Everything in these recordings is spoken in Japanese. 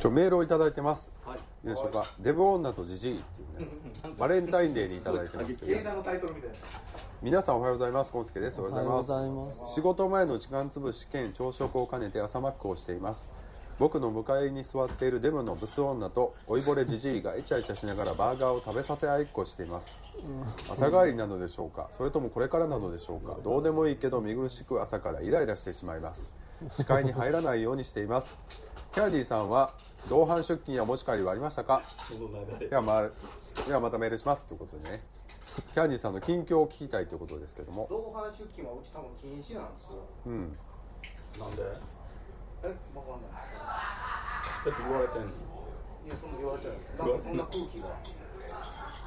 ちょメールをいただいてます。はい。いいでしょうか。デブ女とジジイっていうね バレンタインデーにいただいてます。けど皆さんおはようございます。コンスケです。おはようございおはようございます。仕事前の時間つぶし兼朝食を兼ねて朝マックをしています。僕の向かいに座っているデブのブス女と老いぼれじじいがイチャイチャしながらバーガーを食べさせ合いっこしています。朝帰りなのでしょうか。それともこれからなのでしょうか。どうでもいいけど見苦しく朝からイライラしてしまいます。視界に入らないようにしていますキャンディーさんは同伴出勤や持ち帰りはありましたか？では,、まあ、ではまたメールしますということでね。キャンディーさんの近況を聞きたいということですけども。同伴出勤はうち多分禁止なんですよ。うん。なんで？だえ？わかんない。って言われてんの。いやそんな言われてない。なんかそんな空気が。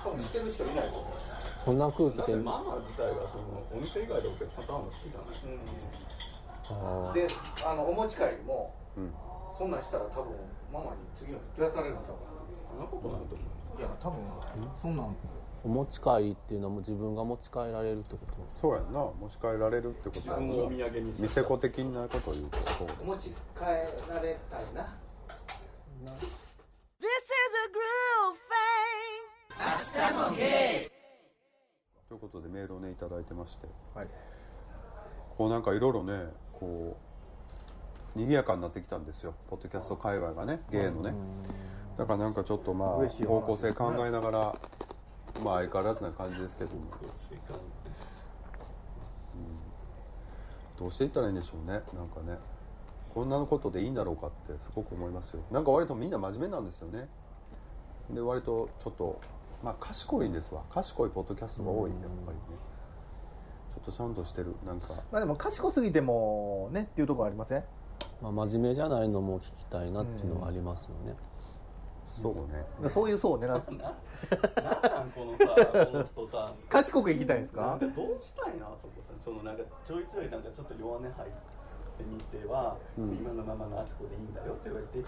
多分してる人いないと思う。そんな空気だってで、ママ自体がそのお店以外でお客さんと会うの好きじゃない。あーであのお持ち帰りもうん。そんなんしたら多分ママに次の日どうやされるんちゃうかそんな。ことないと思うないや多分そんなん。お持ち帰りっていうのはもう自分が持ち帰られるってこと？そうやんな。持ち帰られるってことやん自分をお土産に店子的なことを言うと。そうお持ち帰られたいな。This is a groove thing. ということでメールをねいただいてまして。はい。こうなんかいろいろねこう賑やかになってきたんですよ。ポッドキャスト界隈がね芸のね。だからなんかちょっとまあ方向性考えながらまあ相変わらずな感じですけども。どうしていったらいいんでしょうね。なんかね。こんなことでいいんだろうかってすごく思いますよ。なんか割とみんな真面目なんですよね。で割とちょっとまあ賢いんですわ。賢いポッドキャストが多いやっぱりねとちゃんとしてるなんか。まあでも賢すぎてもねっていうところありません？まあ、真面目じゃないのも聞きたいなっていうのはありますよね、そうね。そういう層を狙ってなんなんこのさこの人さ賢くいきたいんですか？どうしたいなそこさそのなんかちょいちょいなんかちょっと弱音入ってみては、今のままのあそこでいいんだよって言われて、うん、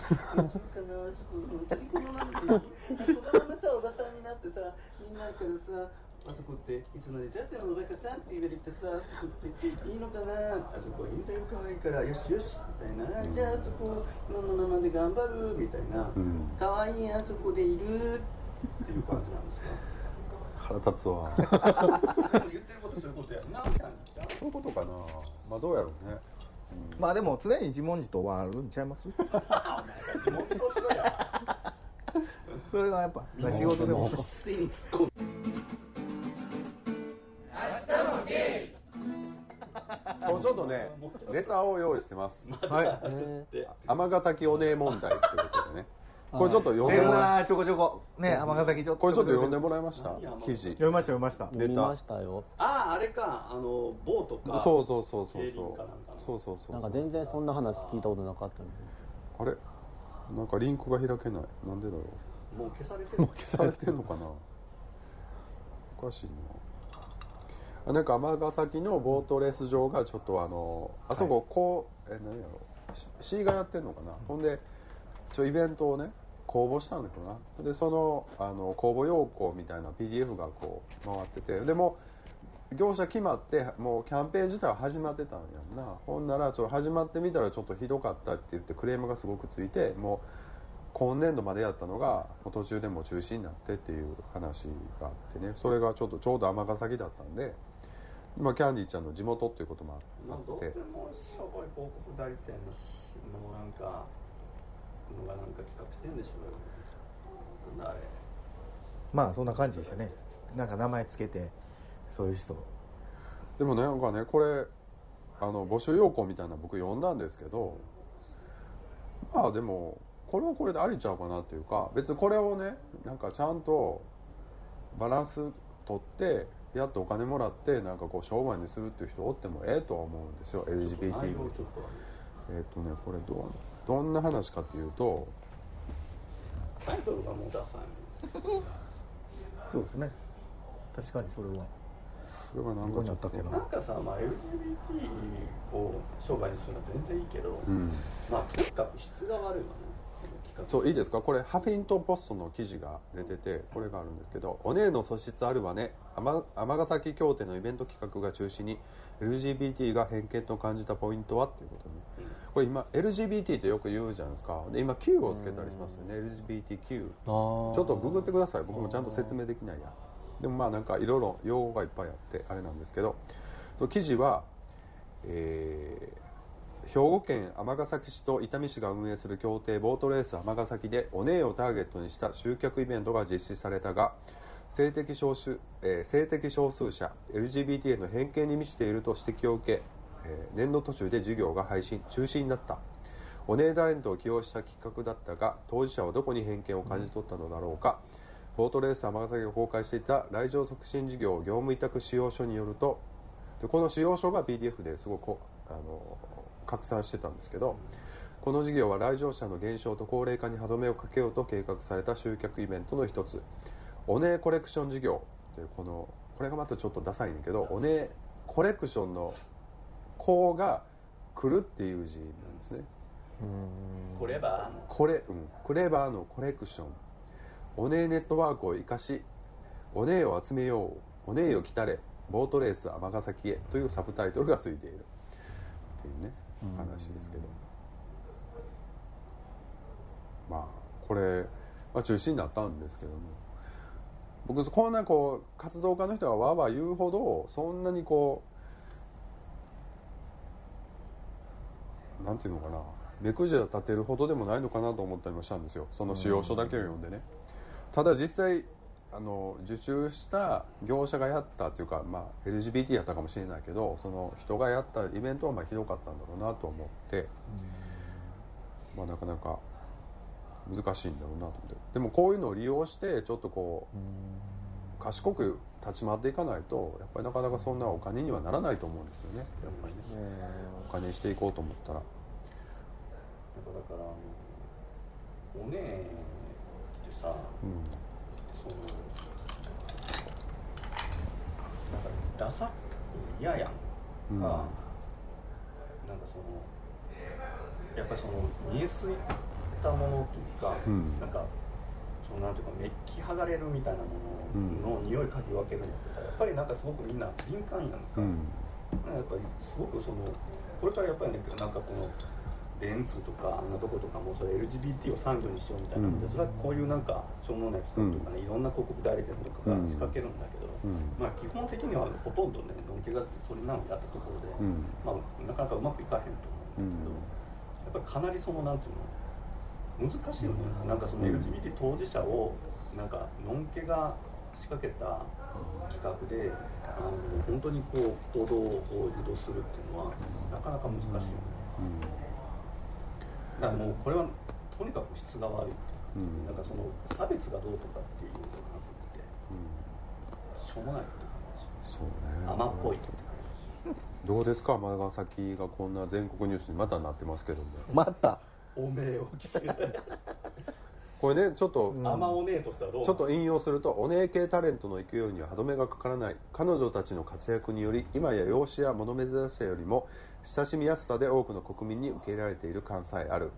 そっかなあそこ本当にこのままでいいこのままさおばさんになってさみんなからさあそこっていつまでたってもおばかさんって言われてさあそこっていいのかな？あそこいいんだよ可愛いからよしよしみたいな、じゃああそこ今のままで頑張る？みたいな、ん。可愛いあそこでいるっていう感じなんですか？腹立つわ。言ってることそういうことやんなそういうことかな。まあどうやろうね。まあでも常に自問自答はあるんちゃいます？それがやっぱ仕事でも。ついに突っ込むねネタを用意してます。はい。えー尼崎お姉問題って。いうことでねこれちょっと読んでもらなちょこちょこ。ね尼崎ちょっと。これちょっと読んで読もらいました？記事。みました読みました。読みましたよ。あああれかあのボートかそうそうそうそう競そうそうそうそう。なんか全然そんな話聞いたことなかったあれ？なんかリンクが開けない。なんでだろもう消されてうもるう消されてんのかな？おかしいな。あなんか尼崎のボートレース場がちょっとあのあそここう、え何やろシシーがやってんのかな、ほんでちょイベントをね公募したんだけどな。でそのあの公募要項みたいな PDF がこう回ってて。でも業者決まってもうキャンペーン自体は始まってたんやんな。ほんならちょっと始まってみたらちょっとひどかったって言ってクレームがすごくついてもう今年度までやったのが途中でもう中止になってっていう話があってね。それがちょっとちょうど尼崎だったんで、まあ、キャンディーちゃんの地元っていうこともあもうどうせってもうしょぼい広告代理店のしもうなんかのがなんか企画してんでしょなんだあれ。まあそんな感じでしたね。なんか名前つけてそういう人。でもねなんかねこれあの募集要項みたいなの僕読んだんですけど。まあでもこれはこれでありちゃうかなっていうか別にこれをねなんかちゃんとバランス取ってやっとお金もらってなんかこう商売にするっていう人おってもええとは思うんですよ LGBT 内容ちょっと。えっ、とねこれどうどんな話かっていうとタイトルがもうダサい。そうですね。確かにそれは。それがなんかちょっとあったっけななんかさ、まあ、LGBT を商売にするのは全然いいけど、うん。まあとにかく質が悪いわねそういいですか？これハフィントン・ポストの記事が出ててこれがあるんですけど「お姉の素質あるわね。尼崎協定のイベント企画が中止に LGBT が偏見と感じたポイントは?」っていうことにこれ今 LGBT ってよく言うじゃないですか。で今 Q をつけたりしますよね。LGBTQ ちょっとググってください。僕もちゃんと説明できないや。でもまあなんかいろいろ用語がいっぱいあってあれなんですけど記事は、えー兵庫県尼崎市と伊丹市が運営する協定ボートレース尼崎でお姉をターゲットにした集客イベントが実施されたが性的少数、えー性的少数者 LGBT への偏見に満ちていると指摘を受け、えー年度途中で授業が配信中止になった。お姉タレントを起用した企画だったが当事者はどこに偏見を感じ取ったのだろうか、ボートレース尼崎が公開していた来場促進事業業務委託使用書によるとでこの使用書が PDF ですごくあの拡散してたんですけどこの事業は来場者の減少と高齢化に歯止めをかけようと計画された集客イベントの一つ。おねコレクション事業というこのこれがまたちょっとダサいんだけどおねコレクションの「こ」が「来る」っていう字なんですね。こればこれ、うん、クレバーのコレクション。おねネットワークを生かしおねを集めよう。おねを来たれ。ボートレース尼崎へというサブタイトルがついている。っていうね話ですけど。まあこれ、まあ、中止になったんですけども。僕こんなこう活動家の人がわーわー言うほどそんなにこうなんていうのかな。目くじら立てるほどでもないのかなと思ったりもしたんですよ。その使用書だけを読んでね。ただ実際あの受注した業者がやったっていうか、まあ、LGBT やったかもしれないけどその人がやったイベントはまあひどかったんだろうなと思って、まあ、なかなか難しいんだろうなと思って。でもこういうのを利用してちょっとこう賢く立ち回っていかないとやっぱりなかなかそんなお金にはならないと思うんですよね。やっぱりね。お金にしていこうと思ったら。だからおねえってさうんそのなんかダサく嫌やん。か、うん。なんかそのやっぱりその見えすいたものというか、うん。なんかそのなんていうかメッキ剥がれるみたいなものの匂い嗅ぎ分けるのってさやっぱりなんかすごくみんな敏感やんか、うん。やっぱりすごくそのこれからやっぱりねなんかこの電通とかあんなとことかもそれ LGBT を産業にしようみたいなんで、うん。それはこういうなんかしょうもない企画とかね、いろんな広告代理店とかが仕掛けるんだけど、うん。まあ基本的にはほとんどねのんけがそれなのやったところで、うん。まあ、なかなかうまくいかへんと思うんだけど、やっぱりかなりそのなんていうの難しいよね。なんかそのうん。LGBT 当事者をなんかのんけが仕掛けた企画であの本当にこう行動を誘導するっていうのはなかなか難しいよね、だからもうこれはとにかく質が悪いっていううん。なんかその差別がどうとかっていうのがなくて。しょうもないってそうね。感じ甘っぽいって感どうですか？尼崎がこんな全国ニュースにまたなってますけども。また。じおめえを着せるこれねちょっと、甘おねえとしたらどうちょっと引用するとお姉系タレントの勢いには歯止めがかからない。彼女たちの活躍により今や容姿や物珍しさよりも親しみやすさで多くの国民に受け入れられている感さえある。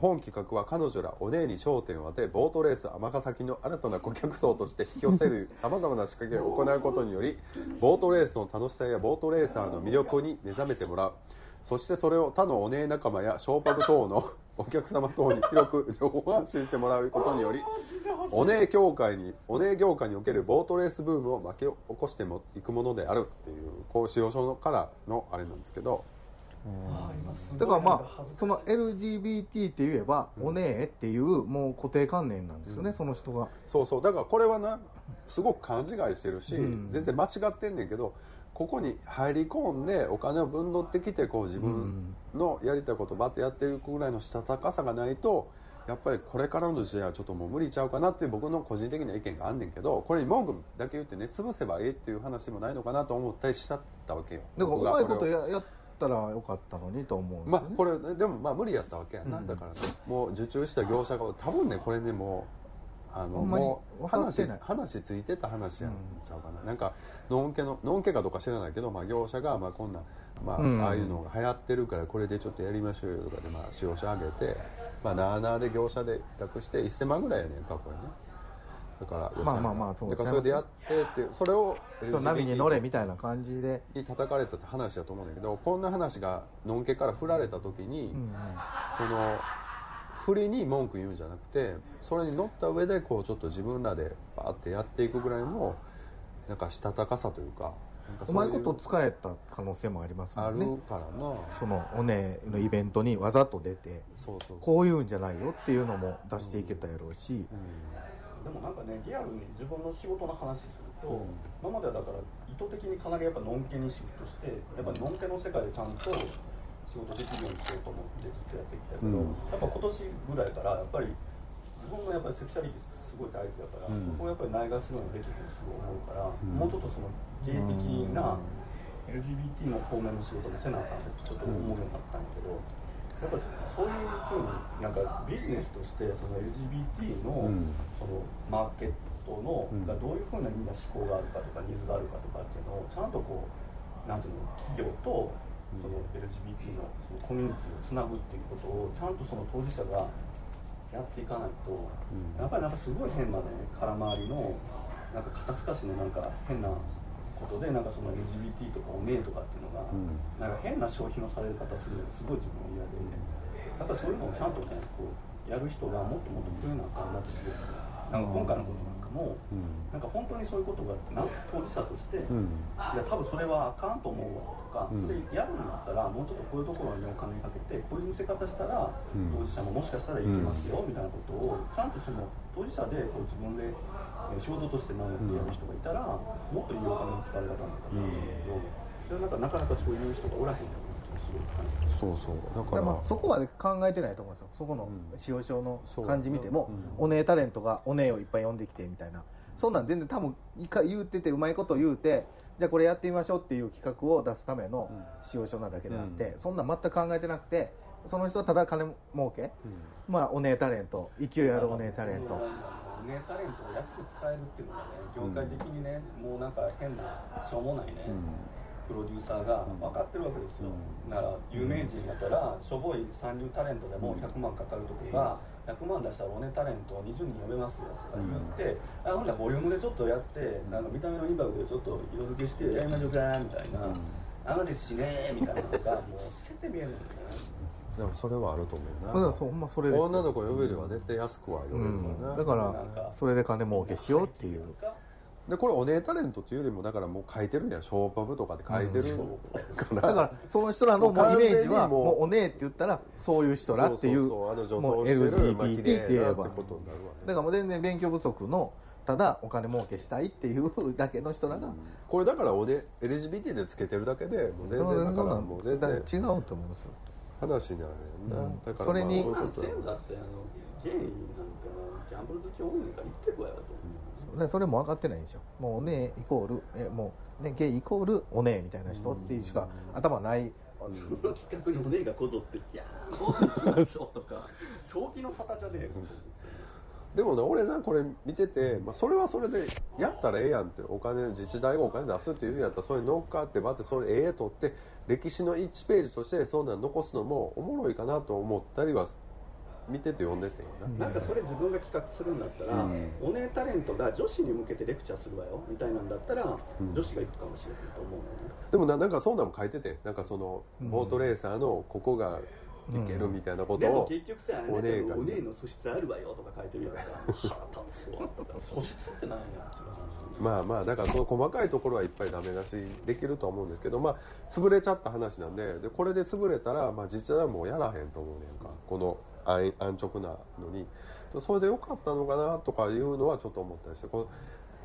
本企画は彼女らお姉に焦点を当てボートレース尼崎の新たな顧客層として引き寄せるさまざまな仕掛けを行うことによりボートレースの楽しさやボートレーサーの魅力に目覚めてもらう。そしてそれを他のお姉仲間やショーパブ等のお客様等に広く情報発信してもらうことによりお姉協会にお姉業界におけるボートレースブームを巻き起こしてもいくものであるっていうこう使用書からのあれなんですけどだからまあその LGBT って言えば、おねえっていうもう固定観念なんですよね、その人が。そうそう。だからこれはなすごく勘違いしてるし、うん。全然間違ってんねんけどここに入り込んでお金を分取ってきてこう自分のやりたいことばってやっていくぐらいのしたたかさがないとやっぱりこれからの時代はちょっともう無理ちゃうかなっていう僕の個人的な意見があんねんけどこれに文句だけ言ってね潰せばいいっていう話もないのかなと思ったりしちゃったわけよ。だからうまいことややったらよかったのにと思うね、まあこれでもまあ無理やったわけやな、だからねもう受注した業者が多分ねこれねもうあのもう話話ついてた話やん。ちゃうかな、なんかのんけののんけかどうか知らないけど、まあ、業者がまあこんな、まあうん。ああいうのが流行ってるからこれでちょっとやりましょうよとかで、まあ、使用書あげてまあなあなあで業者で委託して1000万ぐらいやねん過去にね。だからまあまあまあそうだからそれでやってってそれをそう波に乗れみたいな感じで。に叩かれたって話だと思うんだけどこんな話がのんけから振られた時に、うんうん。その振りに文句言うんじゃなくてそれに乗った上でこうちょっと自分らでバーってやっていくぐらいのなんかしたたかさというかうまいこと使えた可能性もありますあもんね。るからな。そのおねのイベントにわざと出てそうそうこういうんじゃないよっていうのも出していけたやろうし、でもなんかねリアルに自分の仕事の話すると、今まではだから意図的にかなりやっぱのんけにシフトしてやっぱのんけの世界でちゃんと仕事できるようにしようと思ってずっとやってきたけど、うん。やっぱ今年ぐらいからやっぱり自分のやっぱりセクシャリティすごい大事だから、うん。そこをやっぱりないがしろにできるとすごい思うから、ん。もうちょっとその芸的な LGBT の方面の仕事もせなあかんってちょっと思うようになったんやけど。やっぱりそういうふうになんかビジネスとしてその LGBT のうん。そのマーケットのうん。がどういうふうなみんな思考があるかとかニーズがあるかとかっていうのをちゃんとこうなんていうの企業とその LGBT のそのコミュニティをつなぐっていうことをちゃんとその当事者がやっていかないと、ん。やっぱりなんかすごい変なね空回りのなんか肩透かしのなんか変なことでなんかその LGBT とかおねえとかっていうのが、うん。なんか変な消費のされ方するのがすごい自分は嫌で、やっぱりそういうのをちゃんとねこうやる人がもっともっと増えなあかんなってすごいなんか今回のことなんかも、うん。なんか本当にそういうことがな当事者として、うん。いや多分それはあかんと思うわとか、うん。それやるんだったらもうちょっとこういうところにお金かけてこういう見せ方したら、うん。当事者ももしかしたらいけますよ、みたいなことをちゃんとその当事者でこう自分でえー仕事として守ってやる人がいたら、もっといいお金の使われ方になったかもしれないけど、それはなんかなかなかそういう人がおらへんよそうそう。だかでらまあそこはね考えてないと思うんですよ。そこのうん。使用書の感じ見ても、う。ん。お姉タレントがお姉をいっぱい呼んできてみたいな。そんなん全然多分いか言うててうまいこと言うてじゃあこれやってみましょうっていう企画を出すための使用書なだけであって、そんなん全く考えてなくてその人はただ金儲け、まあお姉タレント勢いあるお姉タレント。ねタレントを安く使えるっていうのがね業界的にね、もうなんか変なしょうもないね、プロデューサーが分かってるわけですよ、なら有名人だったらしょぼい三流タレントでも100万かかるとこが100万出したらおねタレント20人呼べますよとか言って、あほんならボリュームでちょっとやってなんか見た目のインパクトでちょっと色付けしてやりましょうかみたいな、あのですしねみたいなのがもう透けて見えるんだよね。でもそれはあると思うな。だからそうほんまそれですよ。女の子呼べるは絶対安くは呼べるうん。だからそれで金儲けしようっていうでこれお姉タレントというよりもだからもう書いてるんやショーパブとかで書いてるから、だからその人らのもうイメージはもうお姉って言ったらそういう人らっていうそうそうそうあの女もう LGBT って言えば。だからもう全然勉強不足のただお金儲けしたいっていうだけの人らが、これだからおね LGBT でつけてるだけでもう全然だからもう全然違うと思うんですよ。話になな、うん。だからそれにだ全部だってあのゲイなんかギャンブル好き多いんから言ってるわよと。思う、でそれも分かってないでしょもうお姉イコールえもう、ね、ゲイイコールお姉みたいな人っていうしか頭ない、その企画にお姉がこぞって「ギャーもう行きましょう」とか。正気の沙汰じゃねえよ。でもね俺なこれ見てて、まあ、それはそれでやったらええやんってお金自治体がお金出すっていうんやったらそれに乗っかってばってそれええとって歴史の1ページとしてそんなん残すのもおもろいかなと思ったりは見てて読んでてな、なんかそれ自分が企画するんだったら、うん。お姉タレントが女子に向けてレクチャーするわよ。みたいなんだったら、ん。女子が行くかもしれないと思うのよね。でもななんかそんなんも書いててなんかそのうん。ボートレーサーのここがいけるみたいなことでもを、結局さお姉がお姉の素質あるわよとか書いてるやんか腹立つわ。素質って何やまあまあだからその細かいところはいっぱいダメ出しできるとは思うんですけどまあ潰れちゃった話なんででこれで潰れたら、まあ、実際はもうやらへんと思うねんか。この安安直なのにそれでよかったのかなとかいうのはちょっと思ったりしてこの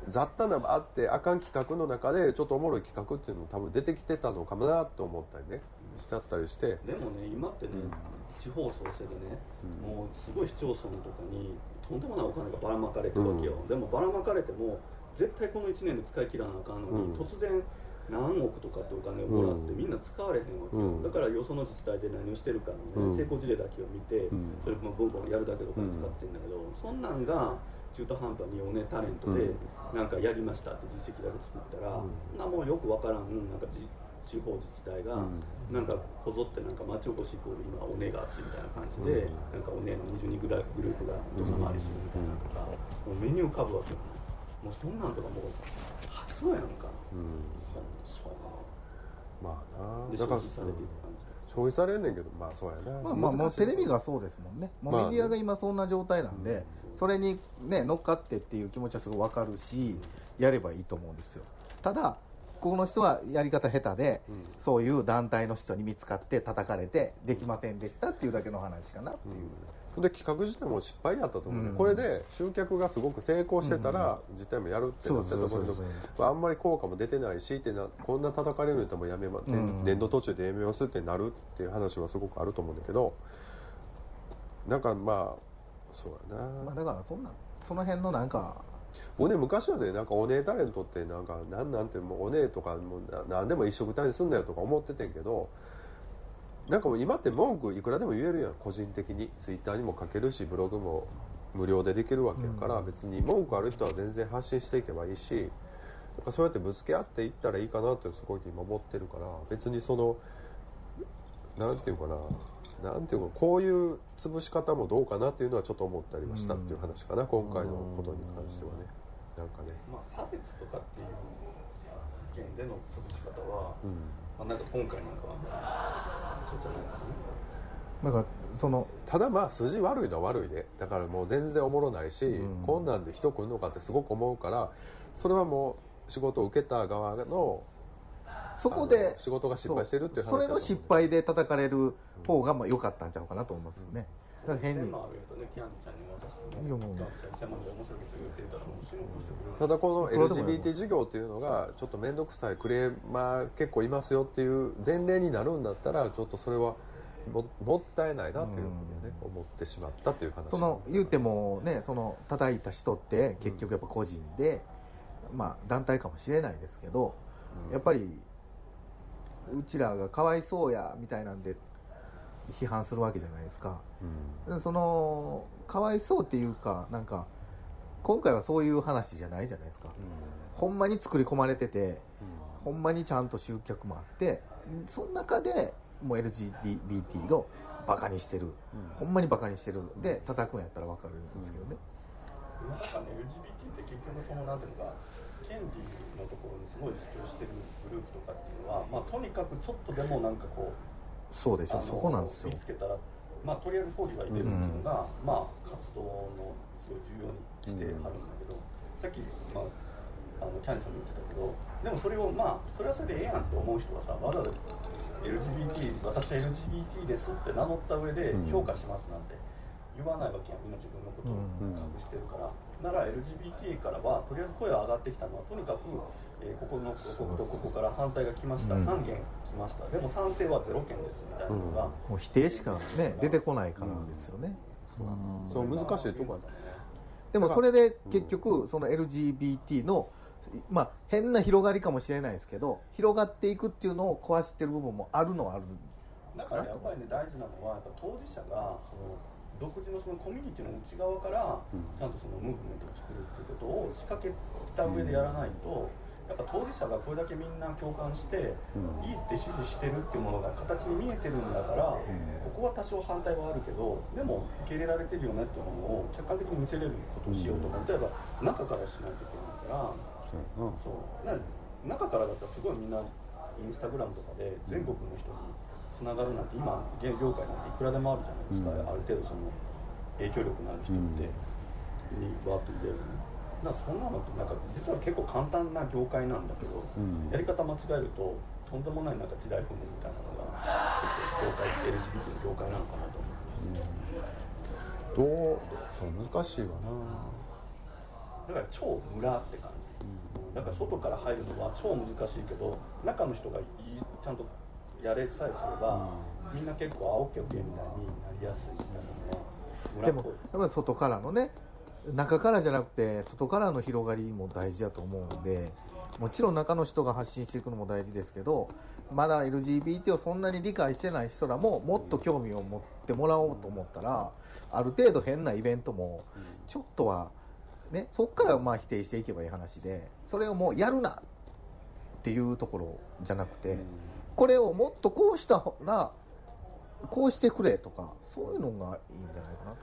雑多なあってあかん企画の中でちょっとおもろい企画っていうのも多分出てきてたのかもなと思ったりねしちゃったりして。でもね今ってね、地方創生でね、もうすごい市町村とかにとんでもないお金がばらまかれてるわけよ、うん。でもばらまかれても絶対この1年で使い切らなあかんのに、うん。突然何億とかってお金をもらって、うん。みんな使われへんわけよ、うん。だからよその自治体で何をしてるかのね、うん。成功事例だけを見て、ん。それもボンボンやるだけとか使ってんだけど、そんなんが中途半端におねタレントでうん。なんかやりましたって実績だけ作ったら、うん。なもうよくわからんなんかじ地地方自治体が、なんかこぞってなんか町おこしイコール今おねが熱いみたいな感じで、なんかおねの20人ぐらいグループが土佐回りするみたいなのとか、もうメニュー浮かぶわけよもうそんなんとかもう発想やんか、うんまあがなだから消費されていく感じで消費されんねんけどまあそうやな。まあまあもうテレビがそうですもんね。もうまあメディアが今そんな状態なんで、それにね乗っかってっていう気持ちはすごい分かるしやればいいと思うんですよ。ただこの人はやり方下手で、うんそういう団体の人に見つかって叩かれてできませんでしたっていうだけの話かなっていう、で企画自体も失敗やったと思う。ね、うん。これで集客がすごく成功してたら、自体もやるってなってたと思うけどそうそうそう。まああんまり効果も出てないしってなこんな叩かれるんやったらもうやめま、ん。年度途中でやめますってなるっていう話はすごくあると思うんだけどなんかまあそうやな、まあ、だからそんなその辺のなんか僕ね昔はねなんかお姉タレントってなんかなんなんてもうお姉とかもうななんでも一緒くたにすんなよとか思っててんけどなんかもう今って文句いくらでも言えるやん。個人的に。ツイッターにも書けるしブログも無料でできるわけやから、別に文句ある人は全然発信していけばいいし。なんかそうやってぶつけ合っていったらいいかなってすごい今思ってるから。別にそのなんていうかな。なんていうかこういう潰し方もどうかなっていうのはちょっと思ったりはしたっていう話かな、今回のことに関してはね。なんかね。まあ差別とかっていう意見での潰し方は、うん。まあ、なんか今回なんかはじゃないかなだからそのただまあ筋悪いのは悪いでだからもう全然おもろないし、うん。こんなんで人来るのかってすごく思うからそれはもう仕事を受けた側のあそこでの仕事が失敗してるっていう話それの失敗で叩かれる方がまあ良かったんちゃうかなと思いますね。だから変に1000万あるやとねキャンディちゃんに渡してね。いやもうキャンディちゃん1000万で面白いこと言ってただこの LGBT 事業っていうのがちょっと面倒くさいクレーマー結構いますよっていう前例になるんだったらちょっとそれはももったいないなっていうふうにね、思ってしまったっていう話。その言うてもねその叩いた人って結局やっぱ個人で、まあ団体かもしれないですけど、やっぱりうちらがかわいそうやみたいなんで批判するわけじゃないですか。うん。でそのかわいそうっていうかなんか今回はそういう話じゃないじゃないですか、ほんまに作り込まれててほんまにちゃんと集客もあってその中でもう LGBT をバカにしてる、ほんまにバカにしてる。で叩くんやったら分かるんですけどね、なん。かね LGBT って結局そのなんていうのか権利のところにすごい主張してるグループとかっていうのは、まあ、とにかくちょっとでもなんかこうそうでしょ。そこなんですよ。見つけたら、まあ、とりあえず抗議が入れるっていうのが、まあ、活動のすごい重要にしてはるんだけど、さっき、まあ、あのキャンディさんも言ってたけどでもそれをまあそれはそれでええやんって思う人はさわざわざ LGBT 私は LGBT ですって名乗った上でうん。評価しますなんて言わないわけやんみんな自分のことをうん隠してるから、なら LGBT からはとりあえず声が上がってきたのはとにかく、えーここのこことここから反対が来ました、うん。3件来ました。でも賛成は0件ですみたいなのが、もう否定しかね出てこないからですよね、そう。難しいとこやでもそれで結局その LGBT のまあ変な広がりかもしれないですけど広がっていくっていうのを壊してる部分もあるのはあるだからやっぱりね大事なのはやっぱ当事者がその独自のそのコミュニティの内側からちゃんとそのムーブメントを作るっていうことを仕掛けた上でやらないとやっぱ当事者がこれだけみんな共感していいって支持してるっていうものが形に見えてるんだからここは多少反対はあるけどでも受け入れられてるよねっていうものを客観的に見せれることをしようと思う。例えば中からしないといけないから。そうな。中からだったらすごいみんなインスタグラムとかで全国の人につながるなんて今芸業界なんていくらでもあるじゃないですか、ある程度その影響力のある人って、にわーっと入れるだからそんなのってなんか実は結構簡単な業界なんだけど、ん。やり方間違えるととんでもないなんか時代踏むみたいなのが結構業界 LGBT の業界なのかなと思う、どうそう難しいわな。だから超村って感じ、だから外から入るのは超難しいけど中の人がいいちゃんとやれさえすれば、みんな結構あオッケーオッケーみたいになりやすいみたいなのは村でもっぽい。やっぱり外からのね中からじゃなくて外からの広がりも大事だと思うんでもちろん中の人が発信していくのも大事ですけどまだ LGBT をそんなに理解してない人らももっと興味を持ってもらおうと思ったらある程度変なイベントもちょっとは、ね、そこからまあ否定していけばいい話でそれをもうやるなっていうところじゃなくてこれをもっとこうしたらこうしてくれとかそういうのがいいんじゃないかなと。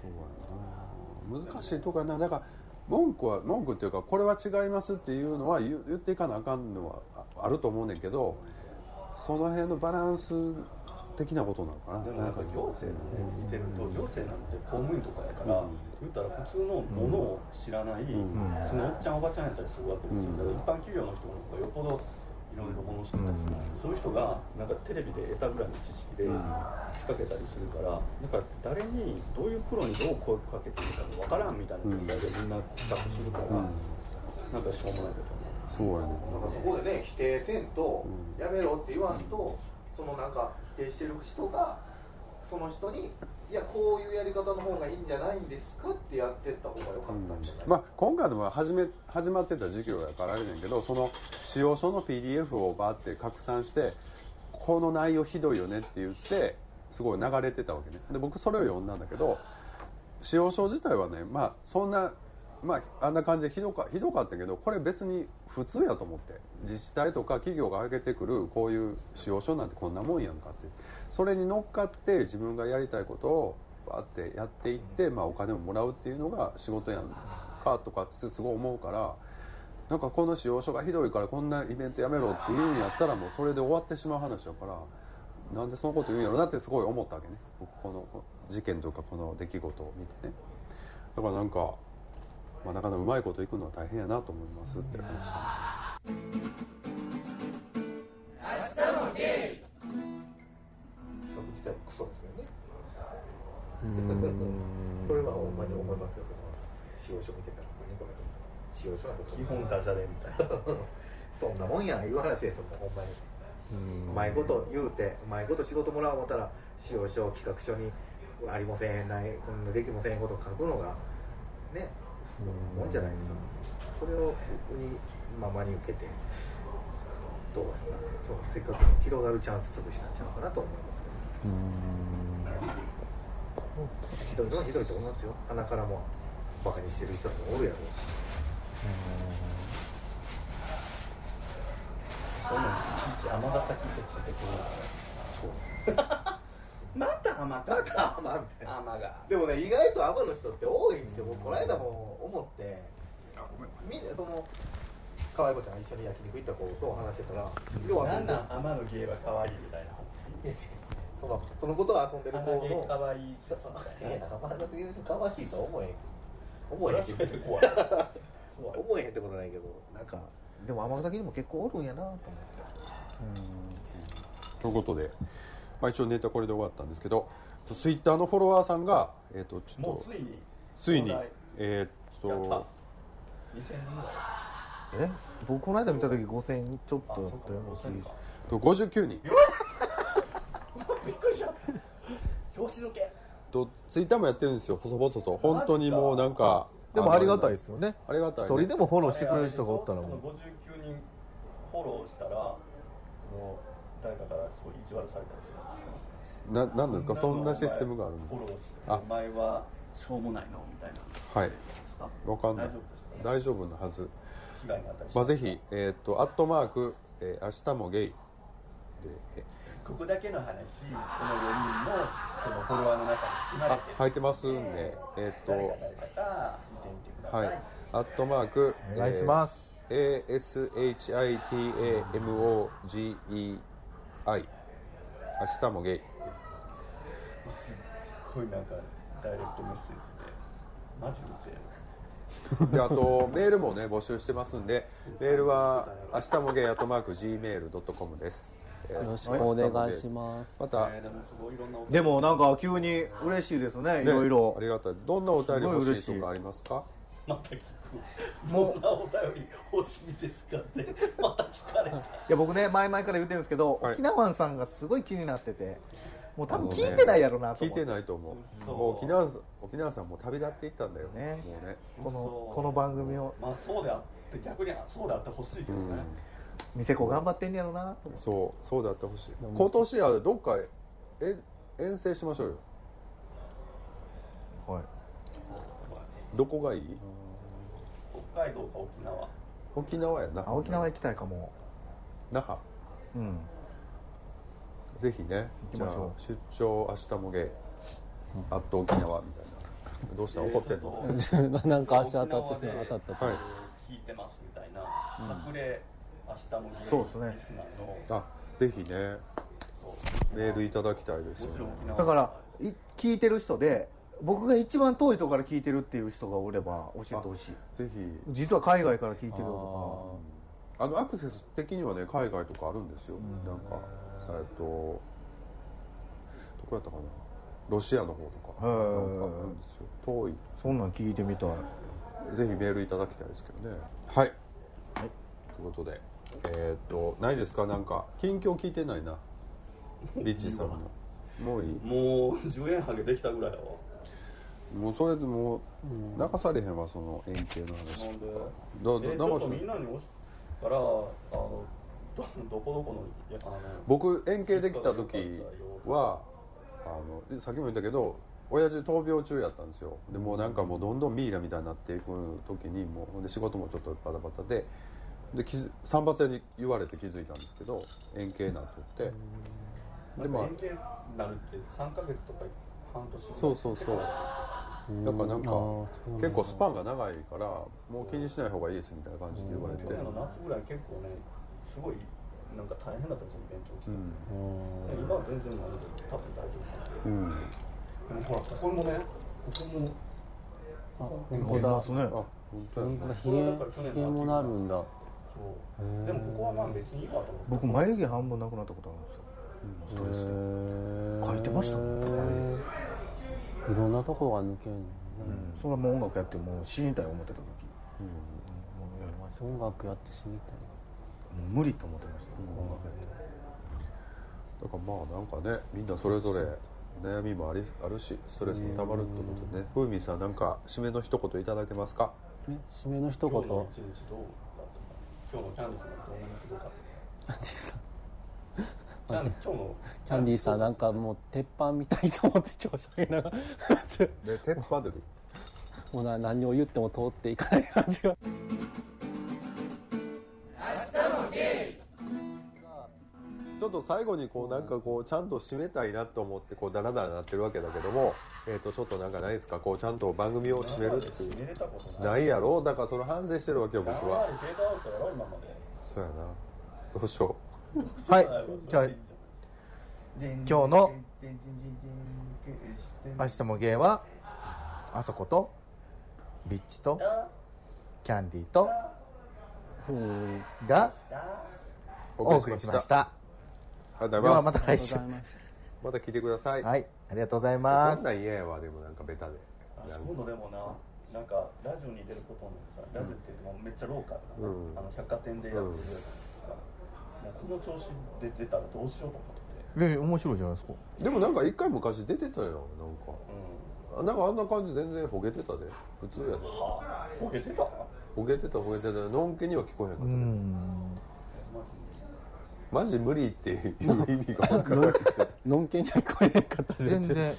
そうやな。難しいとこやな。だから文句は文句っていうかこれは違いますっていうのは言っていかなあかんのはああると思うねんけどその辺のバランス的なことなのかな。でもなんか行政のね見てると行政なんて公務員とかやから、うん。言ったら普通のものを知らない、ん。普通のおっちゃんおばちゃんやったりするわけですよ、だから一般企業の人の方がよっぽどいろいろもの知ってたりする、そういう人がなんかテレビで得たぐらいの知識で仕掛けたりするからなんか誰にどういうプロにどう声かけていいかわからんみたいな状態でみんな企画するから、なんかしょうもないことそうやね。なんかそこでね否定せんと、やめろって言わんと、そのなんか否定してる人がその人にいやこういうやり方の方がいいんじゃないんですかってやってった方が良かったんじゃない、まあ、今回でも始め始まってた授業やからあれねんけどその使用書の PDF をバーって拡散してこの内容ひどいよねって言ってすごい流れてたわけね。で僕それを読んだんだけど使用書自体はねまあそんなまああんな感じでひどかひどかったけどこれ別に普通やと思って。自治体とか企業が上げてくるこういう使用書なんてこんなもんやんかって。それに乗っかって自分がやりたいことをバーってやっていって、まあ、お金をもらうっていうのが仕事やんかとかってすごい思うからなんかこの使用書がひどいからこんなイベントやめろって言うんやったらもうそれで終わってしまう話だからなんでそのこと言うんやろなってすごい思ったわけね。僕このこの事件とかこの出来事を見てね。だからなんか、まあ、なかなかうまいこといくのは大変やなと思いますっていう話企画自体もクソですよね。それはほんまに思いますよその使用書見てたら。何これ使用書なんか基な本ダジャレみたいな。そんなもんや。いう話ですよほんまに。うまいこと言うてうまいこと仕事もらおう思ったら使用書企画書にありませんないこんなできませんこと書くのがねもん。じゃないですかそれを僕にままに受けてどうやなそうせっかくの広がるチャンス潰したんちゃうかなと思いますけど。ひどいのはひどいと思いますよ。鼻からも。バカにしてる人もおるやろうし。そんなんいちいち尼崎ってついてくるからそう また尼かまたまあみたいな。尼が。でもね意外とアマの人って多いんですよ。僕この間も思って。みん。なその可愛い子ちゃん一緒に焼肉行った子と話してたら要はなんなん？尼の芸は可愛いみたいな。そのそのことを遊んでる子話尼芸の可愛いそうそう。ええな天の次の人可愛いとは思えへん。思えへんってそれはそれで怖い。怖 い思えへんってことないけど。なんかでも尼崎にも結構おるんやなと思って。ということで、まあ、一応ネタこれで終わったんですけどツイッターのフォロワーさんが、えー、とちょっと。もうついについにえーっやった。と2000人ぐらい。え？僕この間見た時5000ちょっとだったよ。うな気がと59人。びっくりした。表紙時計とツイッターもやってるんですよ。細々と。本当にもうなんかでもありがたいいですよね。ありがたい、一ね、人でもフォローしてくれる人がおったらもう。その59人フォローしたら誰かからすごい意地悪されたりするんですよ。ななんですか？そんなシステムがあるフォのローしてあ。お前はしょうもないの？みたいな。はい。ですか？わかんない。大丈夫なはず。まあぜひえーっとアットマーク、えー明日もゲイ。でえ。ここだけの話この4人もそのフォロワーの中に含まれあてる。入ってますんでえーっ誰かと誰かが見てみてください、はい。アットマークお願いします、えー ASHITAMOGEI 明日もゲイ。すっごいなんかダイレクトメッセージでマジうぜであと メールもね募集してますんでメールは明日もゲイアットマーク Gmail.com です。えーよろしくお願いします。またえーでもすごいいろんなおでもなんか急に嬉しいですねいねろいろ。ありがたい。どんなお便り欲しいとかありますか？また聞くもう。どんなお便り欲しいですかってまた聞かれた。いや僕ね前々から言ってるんですけど、はい。沖縄さんがすごい気になっててもう多分聞いてないやろなと聞い思って。てないと思う。嘘。もう沖縄さん沖縄さんもう旅立っていったんだよね。もうね。この嘘。この番組を。まあそうであって逆にそうであってほしいけどね、店子頑張ってんねやろなと思って。そう。そうであってほしい。今年はどっかえ遠征しましょうよ。はい。どこがいい？北海道か沖縄？沖縄やな。あ沖縄行きたいかも。那覇？うん。ぜひね行きましょう。出張明日もゲイあっと沖縄みたいな。どうした？怒ってんの？なんか足当たってしまう当たった。と、はい。聞いてますみたいな、隠れ明日もそうですね。あぜひねメールいただきたいですだからい聞いてる人で僕が一番遠いところから聞いてるっていう人がおれば教えてほしい。ぜひ。実は海外から聞いてるよあのアクセス的にはね海外とかあるんですよ、なんかえっとどこやったかな。ロシアの方とかへなんーかあるんですよ。遠い。とかそんなん聞いてみたい。ぜひメールいただきたいですけどね。はい、ということでえーっとないですか？なんか近況聞いてないな。リッチーさんのもういい。もう10円ハゲできたぐらいやわもうそれでもう流されへんわその円形の話。なんでどえちどょっとみんなに押したらあのどどこどこのいやあの僕円形できた時はあのさっきも言ったけど親父闘病中やったんですよ。でもうなんかもうどんどんミイラみたいになっていく時にもうで仕事もちょっとバタバタでで散髪屋に言われて気づいたんですけど円形になっとって。でまあ円形になるって3ヶ月とか半年そうそうそう。だからなんか結構スパンが長いからもう気にしない方がいいですみたいな感じで言われて。去年の夏ぐらい結構ねすごいなんか大変だったんですよイベントを来て、うん。で今は全然ないので多分大丈夫うん。でもほらここもねここもあ見本当だますね。あ本当だ。ひげひげもなるんだ。そう。でもここはまあ別にいいかと思って僕眉毛半分なくなったことあるんですよ。ストレス。で書書いてましたもんいろんなとこが抜けんのね、それはもう音楽やってもう死にたい思ってた時、うん。もうやりました音楽やって死にたい。もう無理と思ってました、音楽やって。だからまあなんかねみんなそれぞれ悩みもありあるしストレスもたまるってことでね。ふうみんさんなんか締めの一言いただけますか？ね締めの一言。今日のキャンディーさんがどんな人かキャンディーさん今日のキャンディーさんなんかもう鉄板みたいと思って今日喋りながら。ね鉄板でもうな何を言っても通っていかない感じがちょっと最後にこうなんかこうちゃんと締めたいなと思ってこうダラダラなってるわけだけどもえっ、とちょっとなんかないですか？こうちゃんと番組を締めるっていう。ない。やろだからその反省してるわけよ僕は。そうやな。どうしよはいじゃあ今日の明日もゲイはあそことビッチとキャンディーとうんがうお送りしました。ありがとうではございます。また来週また聞いてください。はいありがとうございます。こんなん嫌やわでもなんかベタで。あ今度でもななんかラジオに出ることにさラジオって言ってもめっちゃローカルな、うん。あの百貨店でやってるうこの調子で出たらどうしようと思って。ね面白いじゃないですか。でもなんか一回昔出てたよなんか。うあなんかあんな感じ全然ほげてたで。普通やで。んはあほげてた？ほげてたほげてた。のんけには聞こえへんかったうねん。マジ無理っていう意味が分からのんけには聞こえなかった全然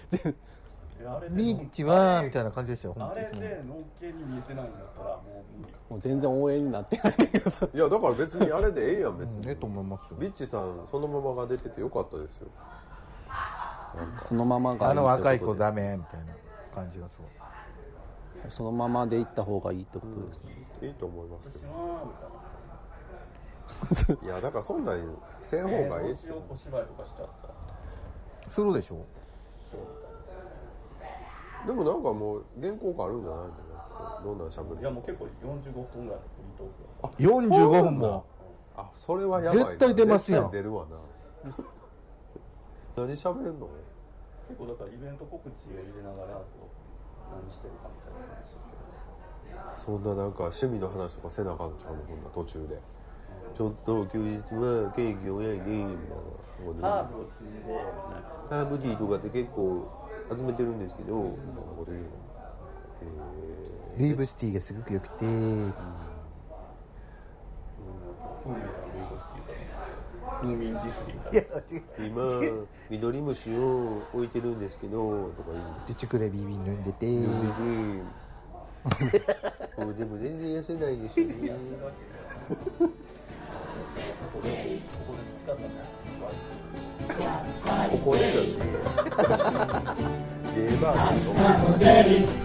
えあれでビッチはみたいな感じでしたよあれでのんけに見えてないんだったらもう。無理もう全然応援になってないけどさ。いやだから別にあれでええやん別に。うん。ええと思いますよビッチさんそのままが出ててよかったですよ。そのままがいいあの若い子ダメみたいな感じがすごいそのままで行った方がいいってことですね、いいと思いますけ私どいやだからそんなんせん方がいいって。えーどうしよう小芝居とかしちゃった。するでしょでもなんかもう原稿があるんじゃないんだよどんなんしゃべるいやもう結構45分ぐらいのフリートークや45分も。あそれはやばいな。絶対出ますやん。絶対出るわな。何しゃべんの？結構だからイベント告知を入れながら何してるかみたいな話をそんななんか趣味の話とかせなあかんの？ちゃうのこんな途中で。ちょっと休日はケーキを焼いてみたいな。ハーブを摘んでハーブティーとかって結構集めてるんですけどなこと言うのリーブシティがすごくよくて。うこと聞いたら風味ディスリー。いや違う今緑虫を置いてるんですけどとか言うのチュチュクレビビ飲んでて。飲ん。でてもうでも全然痩せないですよね。ここでここで培ったんだここでじゃあゲーバーの